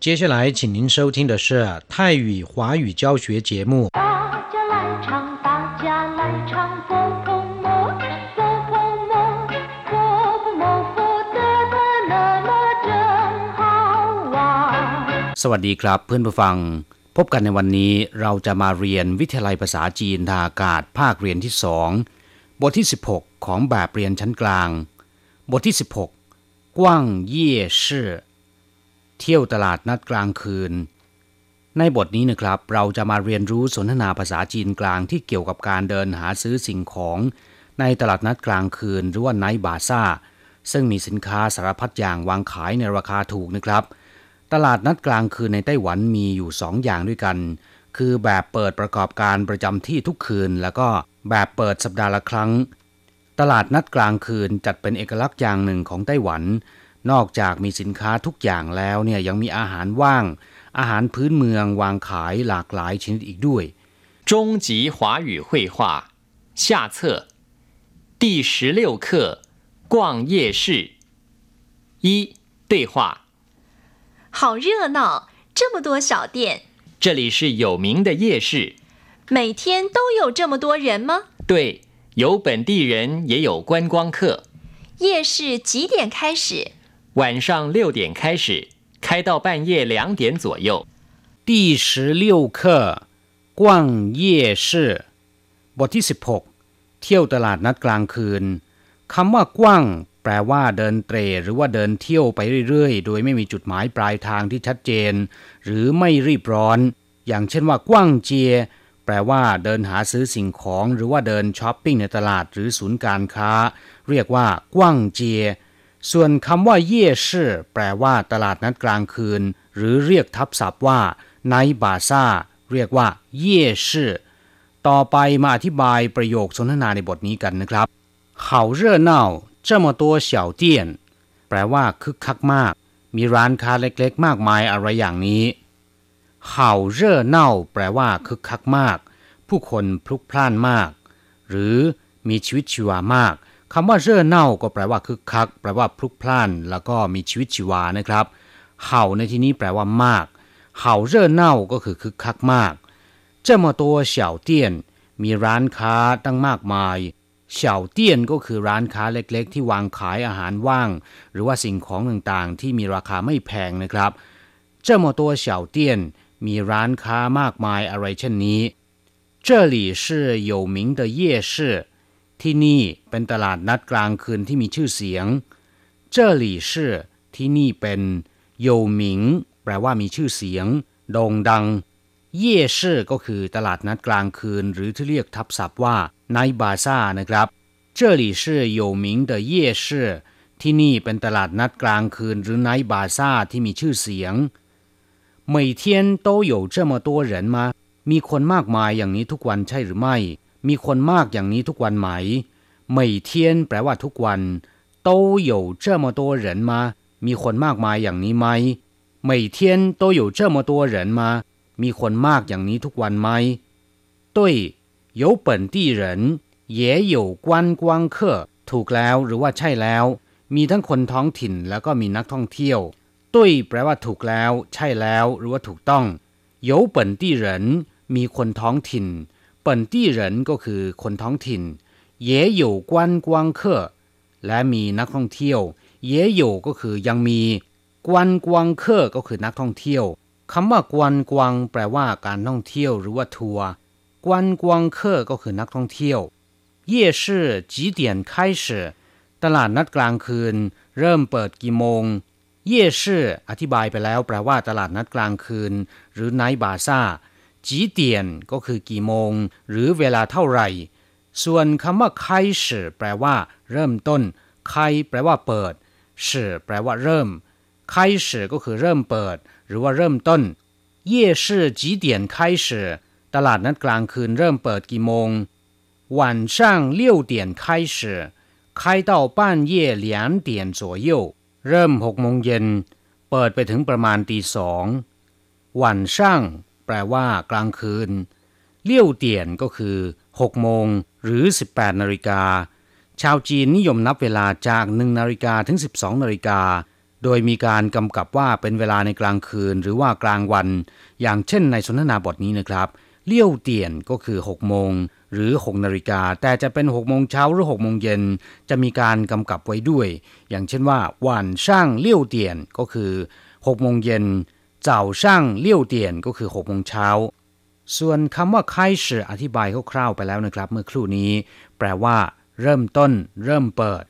接下来，请您收听的是泰语华语教学节目。大家来唱，大家来唱，佛婆摩，佛婆摩，佛婆摩，佛得得乐乐真好玩。 สวัสดีครับเพื่อนผู้ฟัง พบกันในวันนี้เราจะมาเรียนวิทยาลัยภาษาจีนทางอากาศภาคเรียนที่สองบทที่ 16 ของแบบเรียนชั้นกลาง บทที่ 16 กว้างเย่ชื่อ เที่ยวตลาดนัดกลางคืน ในบทนี้นะครับ เราจะมาเรียนรู้สนทนาภาษาจีนกลางที่เกี่ยวกับการเดินหาซื้อสิ่งของ ในตลาดนัดกลางคืนหรือว่าไนบาซ่า ซึ่งมีสินค้าสารพัดอย่างวางขายในราคาถูกนะครับ ตลาดนัดกลางคืนในไต้หวันมีอยู่สองอย่างด้วยกัน คือแบบเปิดประกอบการประจำที่ทุกคืน แล้วก็แบบเปิดสัปดาห์ละครั้ง ตลาดนัดกลางคืนจัดเป็นเอกลักษณ์อย่างหนึ่งของไต้หวัน นอกจากมีสินค้าทุกอย่างแล้วเนี่ยยังมีอาหารว่าง อาหารพื้นเมืองวางขายหลากหลายชนิดอีกด้วย 中级华语绘画下册第十六课逛夜市一对话。好热闹，这么多小店，这里是有名的夜市，每天都有这么多人吗？对，有本地人也有观光客。夜市几点开始？ 晚上六点开始，开到半夜两点左右。第十六课逛夜市บทที่ 16 เที่ยวตลาดนัดกลางคืนคำว่ากว้าง แปลว่าเดินเตรหรือว่าเดินเที่ยวไปเรื่อยๆ โดยไม่มีจุดหมายปลายทางที่ชัดเจน หรือไม่รีบร้อน อย่างเช่นว่ากว้างเจีย แปลว่าเดินหาซื้อสิ่งของ หรือว่าเดินช้อปปิ้งในตลาดหรือศูนย์การค้า เรียกว่ากว้างเจีย ส่วนคำว่าเย่ชื่อแปลว่าตลาดนัดกลางคืน หรือเรียกทับศัพท์ว่าไนบาซ่า เรียกว่าเย่ชื่อต่อไปมาอธิบายประโยคสนทนาในบทนี้กันนะครับ好热闹这么多小店แปลว่าคึกคักมาก มีร้านค้าเล็กๆ มากมายอะไรอย่างนี้好热闹แปลว่าคึกคักมาก ผู้คนพลุกพล่านมาก หรือมีชีวิตชีวามาก คำว่าเร่อเน่าก็แปลว่าคึกคัก แปลว่าพลุกพล่าน แล้วก็มีชีวิตชีวานะครับ เห่าในที่นี้แปลว่ามาก เห่าเร่อเน่าก็คือคึกคักมาก这么多小店มีร้านค้าตั้งมากมายเฉาเตี้ยนก็คือร้านค้าเล็กๆ ที่วางขายอาหารว่าง หรือว่าสิ่งของต่างๆ ที่มีราคาไม่แพงนะครับ这么多小店มีร้านค้ามากมายอะไรเช่นนี้这里是有名的夜市 ที่นี่เป็นตลาดนัดกลางคืนที่มีชื่อเสียง这里是ที่นี่เป็นโยหมิง แปลว่ามีชื่อเสียง โด่งดัง เย่ชื่อก็คือตลาดนัดกลางคืน หรือที่เรียกทับศัพท์ว่าไนบาซ่านะครับ这里是有名的夜市ที่นี่เป็นตลาดนัดกลางคืน หรือไนบาซ่าที่มีชื่อเสียง每天都有这么多人吗มีคนมากมายอย่างนี้ทุกวันใช่หรือไม่ มีคนมากอย่างนี้ทุกวันไหม每天แปลว่าทุกวัน都有这么多人吗มีคนมากมายอย่างนี้ไหม每天都有这么多人吗มีคนมากอย่างนี้ทุกวันไหม对有本地人也有观光客ถูกแล้วหรือว่าใช่แล้ว มีทั้งคนท้องถิ่นแล้วก็มีนักท่องเที่ยวตุ้ยแปลว่าถูกแล้ว ใช่แล้ว หรือว่าถูกต้อง有本地人มีคนท้องถิ่น เปิ่นตี้เหรินก็คือคนท้องถิ่น也有观光客และมีนักท่องเที่ยว也有ก็คือยังมีกวนกวางเคอก็คือนักท่องเที่ยวคำว่ากวนกวางแปลว่าการท่องเที่ยวหรือว่าทัวร์กวนกวางเคอก็คือนักท่องเที่ยว夜市几点开始ตลาดนัดกลางคืน เริ่มเปิดกี่โมง เย่ชื่ออธิบายไปแล้วแปลว่าตลาดนัดกลางคืน หรือไนท์บาซ่า จีเตียนก็คือกี่โมง หรือเวลาเท่าไหร่ ส่วนคำว่าไคชื่อแปลว่า เริ่มต้นไคแปลว่าเปิดชื่อแปลว่าเริ่มไคชื่อก็คือเริ่มเปิด หรือว่าเริ่มต้น เย่ชื่อจีเตียนไคชื่อตลาดนัดกลางคืนเริ่มเปิดกี่โมง晚上六点开始开到半夜两点左右เริ่มหกโมงเย็น เปิดไปถึงประมาณตีสองวันช่าง แปลว่ากลางคืน เลี่ยวเตียนก็คือหกโมงหรือ 18 นาฬิกา ชาวจีนนิยมนับเวลาจาก 1 นาฬิกาถึง 12 นาฬิกา โดยมีการกำกับว่าเป็นเวลาในกลางคืนหรือว่ากลางวัน อย่างเช่นในสนทนาบทนี้นะครับ เลี่ยวเตียนก็คือ 6 โมงหรือ 6 นาฬิกา แต่จะเป็น 6 โมงเช้าหรือ 6 โมงเย็น จะมีการกำกับไว้ด้วย อย่างเช่นว่าวันช่างเลี่ยวเตียนก็คือ 6 โมงเย็น เจ้าช่างเลี้ยวเตียนก็คือหกโมงเช้า ส่วนคำว่าไคชื่ออธิบายคร่าวๆไปแล้วนะครับ เมื่อครู่นี้ แปลว่า เริ่มต้น เริ่มเปิด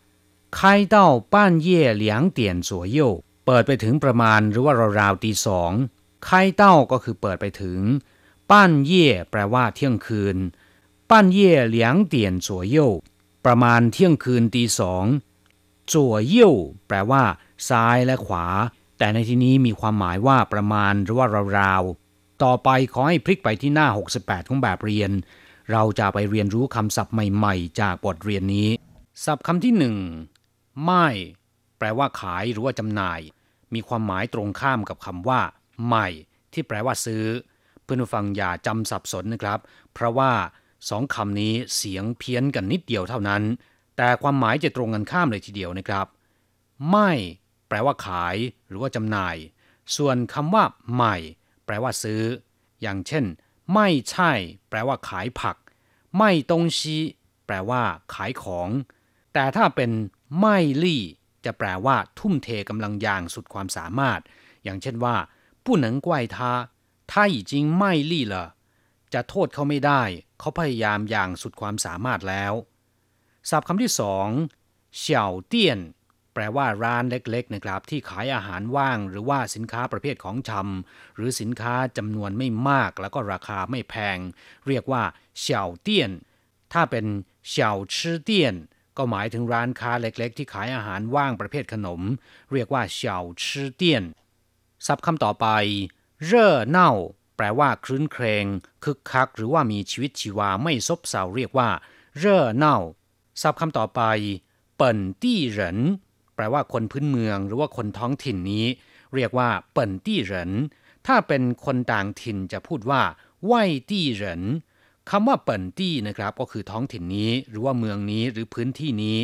ไข้เต้าป้านเย่เหลียงเตียนสัวเย่เปิดไปถึงประมาณหรือว่าราวๆตีสองไข้เต้าก็คือเปิดไปถึง ป้านเย่แปลว่าเที่ยงคืน ป้านเย่เหลียงเตียนสัวเย่ประมาณเที่ยงคืนตีสองจั่วเย่แปลว่า ซ้ายและขวา แต่ในที่นี้มีความหมายว่าประมาณหรือว่าราวๆ ต่อไปขอให้พลิกไปที่หน้า 68 ของแบบเรียน เราจะไปเรียนรู้คำศัพท์ใหม่ๆ จากบทเรียนนี้ ศัพท์คำที่หนึ่งไม่แปลว่าขายหรือว่าจำหน่าย มีความหมายตรงข้ามกับคำว่า ใหม่ ที่แปลว่าซื้อ เพื่อนผู้ฟังอย่าจำสับสนนะครับ เพราะว่าสองคำนี้เสียงเพี้ยนกันนิดเดียวเท่านั้น แต่ความหมายจะตรงกันข้ามเลยทีเดียวนะครับ ไม่ แปลว่าขาย หรือว่าจำหน่าย ส่วนคำว่า ใหม่ แปลว่าซื้อ อย่างเช่น ไม่ใช่ แปลว่าขายผัก ไม่ตงชีแปลว่า ขายของ แต่ถ้าเป็นไม่ลี่ จะแปลว่า ทุ่มเทกำลังอย่างสุดความสามารถ อย่างเช่นว่าผู้หนังกวยทาถ้าอีจริงไม่ลี่เหจะโทษเขาไม่ได้ เขาพยายามอย่างสุดความสามารถแล้วศัพท์คำที่สองเฉาเตี้ยน แปลว่าร้านเล็กๆนะครับ ที่ขายอาหารว่าง หรือว่าสินค้าประเภทของชำหรือสินค้าจำนวนไม่มาก แล้วก็ราคาไม่แพง เรียกว่าเฉาเตี้ยน ถ้าเป็นเฉาชื่อเตี้ยน ก็หมายถึงร้านค้าเล็ก ๆ ที่ขายอาหารว่างประเภทขนม เรียกว่าเฉาชื่อเตี้ยนศัพท์คำต่อไป เร่อเน่า แปลว่าคลื้นเครง คึกคัก หรือว่ามีชีวิตชีวาไม่ซบเซาเรียกว่า เร่อเน่าศัพท์คำต่อไป เปิ่นตี้เหริน แปลว่าคนพื้นเมืองหรือว่าคนท้องถิ่นนี้ เรียกว่าเปิ่นตี้เหริน ถ้าเป็นคนต่างถิ่นจะพูดว่าไหวตี้เหรินคำว่าเปิ่นตี้นะครับก็คือท้องถิ่นนี้ หรือว่าเมืองนี้หรือพื้นที่นี้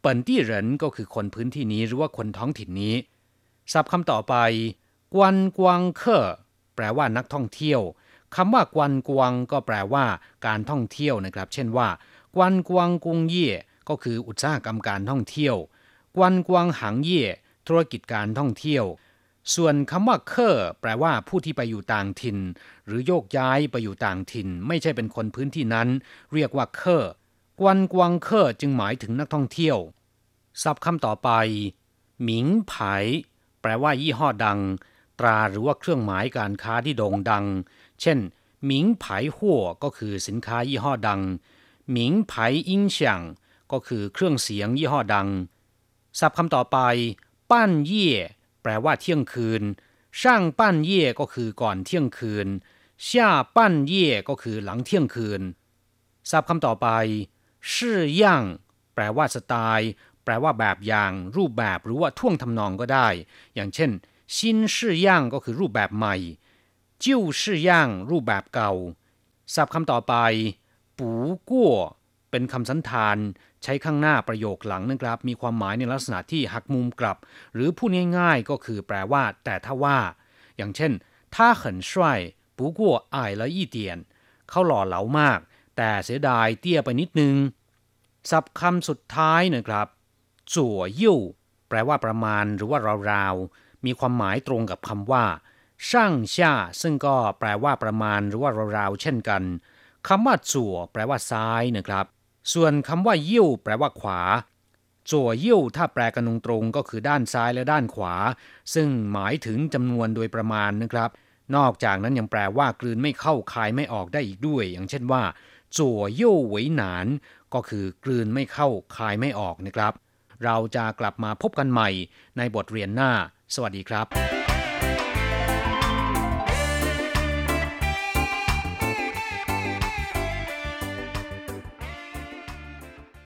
เปิ่นตี้เหรินก็คือคนพื้นที่นี้หรือว่าคนท้องถิ่นนี้ศัพท์คำต่อไป กวนกวางเคอแปลว่านักท่องเที่ยวคำว่ากวนกวางก็แปลว่าการท่องเที่ยวนะครับ เช่นว่า กวนกวางกุงเย่ก็คืออุตสาหกรรมการท่องเที่ยว กวนกวางหางเย่ธุรกิจการท่องเที่ยว ส่วนคำว่าเคอแปลว่าผู้ที่ไปอยู่ต่างถิ่น หรือโยกย้ายไปอยู่ต่างถิ่น ไม่ใช่เป็นคนพื้นที่นั้น เรียกว่าเคอกวนกวางเคอจึงหมายถึงนักท่องเที่ยวศัพท์คำต่อไปหมิงไผแปลว่ายี่ห้อดัง ตราหรือว่าเครื่องหมายการค้าที่โด่งดัง เช่นหมิงไผหัวก็คือสินค้ายี่ห้อดังหมิงไผอิงเฉียงก็คือเครื่องเสียงยี่ห้อดัง ศัพท์คำต่อไป ปั้นเย่แปลว่าเที่ยงคืน ช่างปั้นเย่ก็คือก่อนเที่ยงคืนช่าปั้นเย่ก็คือหลังเที่ยงคืน ศัพท์คำต่อไปชื่อย่าง แปลว่าสไตล์ แปลว่าแบบอย่าง รูปแบบหรือว่าท่วงทำนองก็ได้ อย่างเช่นชินชื่อย่างก็คือรูปแบบใหม่ จิ้วชื่อย่างรูปแบบเก่า ศัพท์คำต่อไปปูกั่วเป็นคำสันธาน ใช้ข้างหน้าประโยคหลังนะครับ มีความหมายในลักษณะที่หักมุมกลับ หรือพูดง่ายๆก็คือแปลว่า แต่ถ้าว่า อย่างเช่นถ้าเขินช่วยปูกัวอายละยี่เตียน เขาหล่อเหลามาก แต่เสียดายเตี้ยไปนิดนึงสับคำสุดท้ายนะครับจั่วยิ่วแปลว่าประมาณหรือว่าราวๆมีความหมายตรงกับคำว่าช่างชาซึ่งก็แปลว่าประมาณหรือว่าราวๆเช่นกันคำว่าจั่วแปลว่าซ้ายนะครับ ส่วนคำว่ายิ่วแปลว่าขวาจั่วยิ่วถ้าแปลกันตรงๆก็คือด้านซ้ายและด้านขวา ซึ่งหมายถึงจำนวนโดยประมาณนะครับ นอกจากนั้นยังแปลว่ากลืนไม่เข้าคายไม่ออกได้อีกด้วย อย่างเช่นว่าจั่วยิ่วหวยหนาน ก็คือกลืนไม่เข้าคายไม่ออกนะครับ เราจะกลับมาพบกันใหม่ในบทเรียนหน้า สวัสดีครับ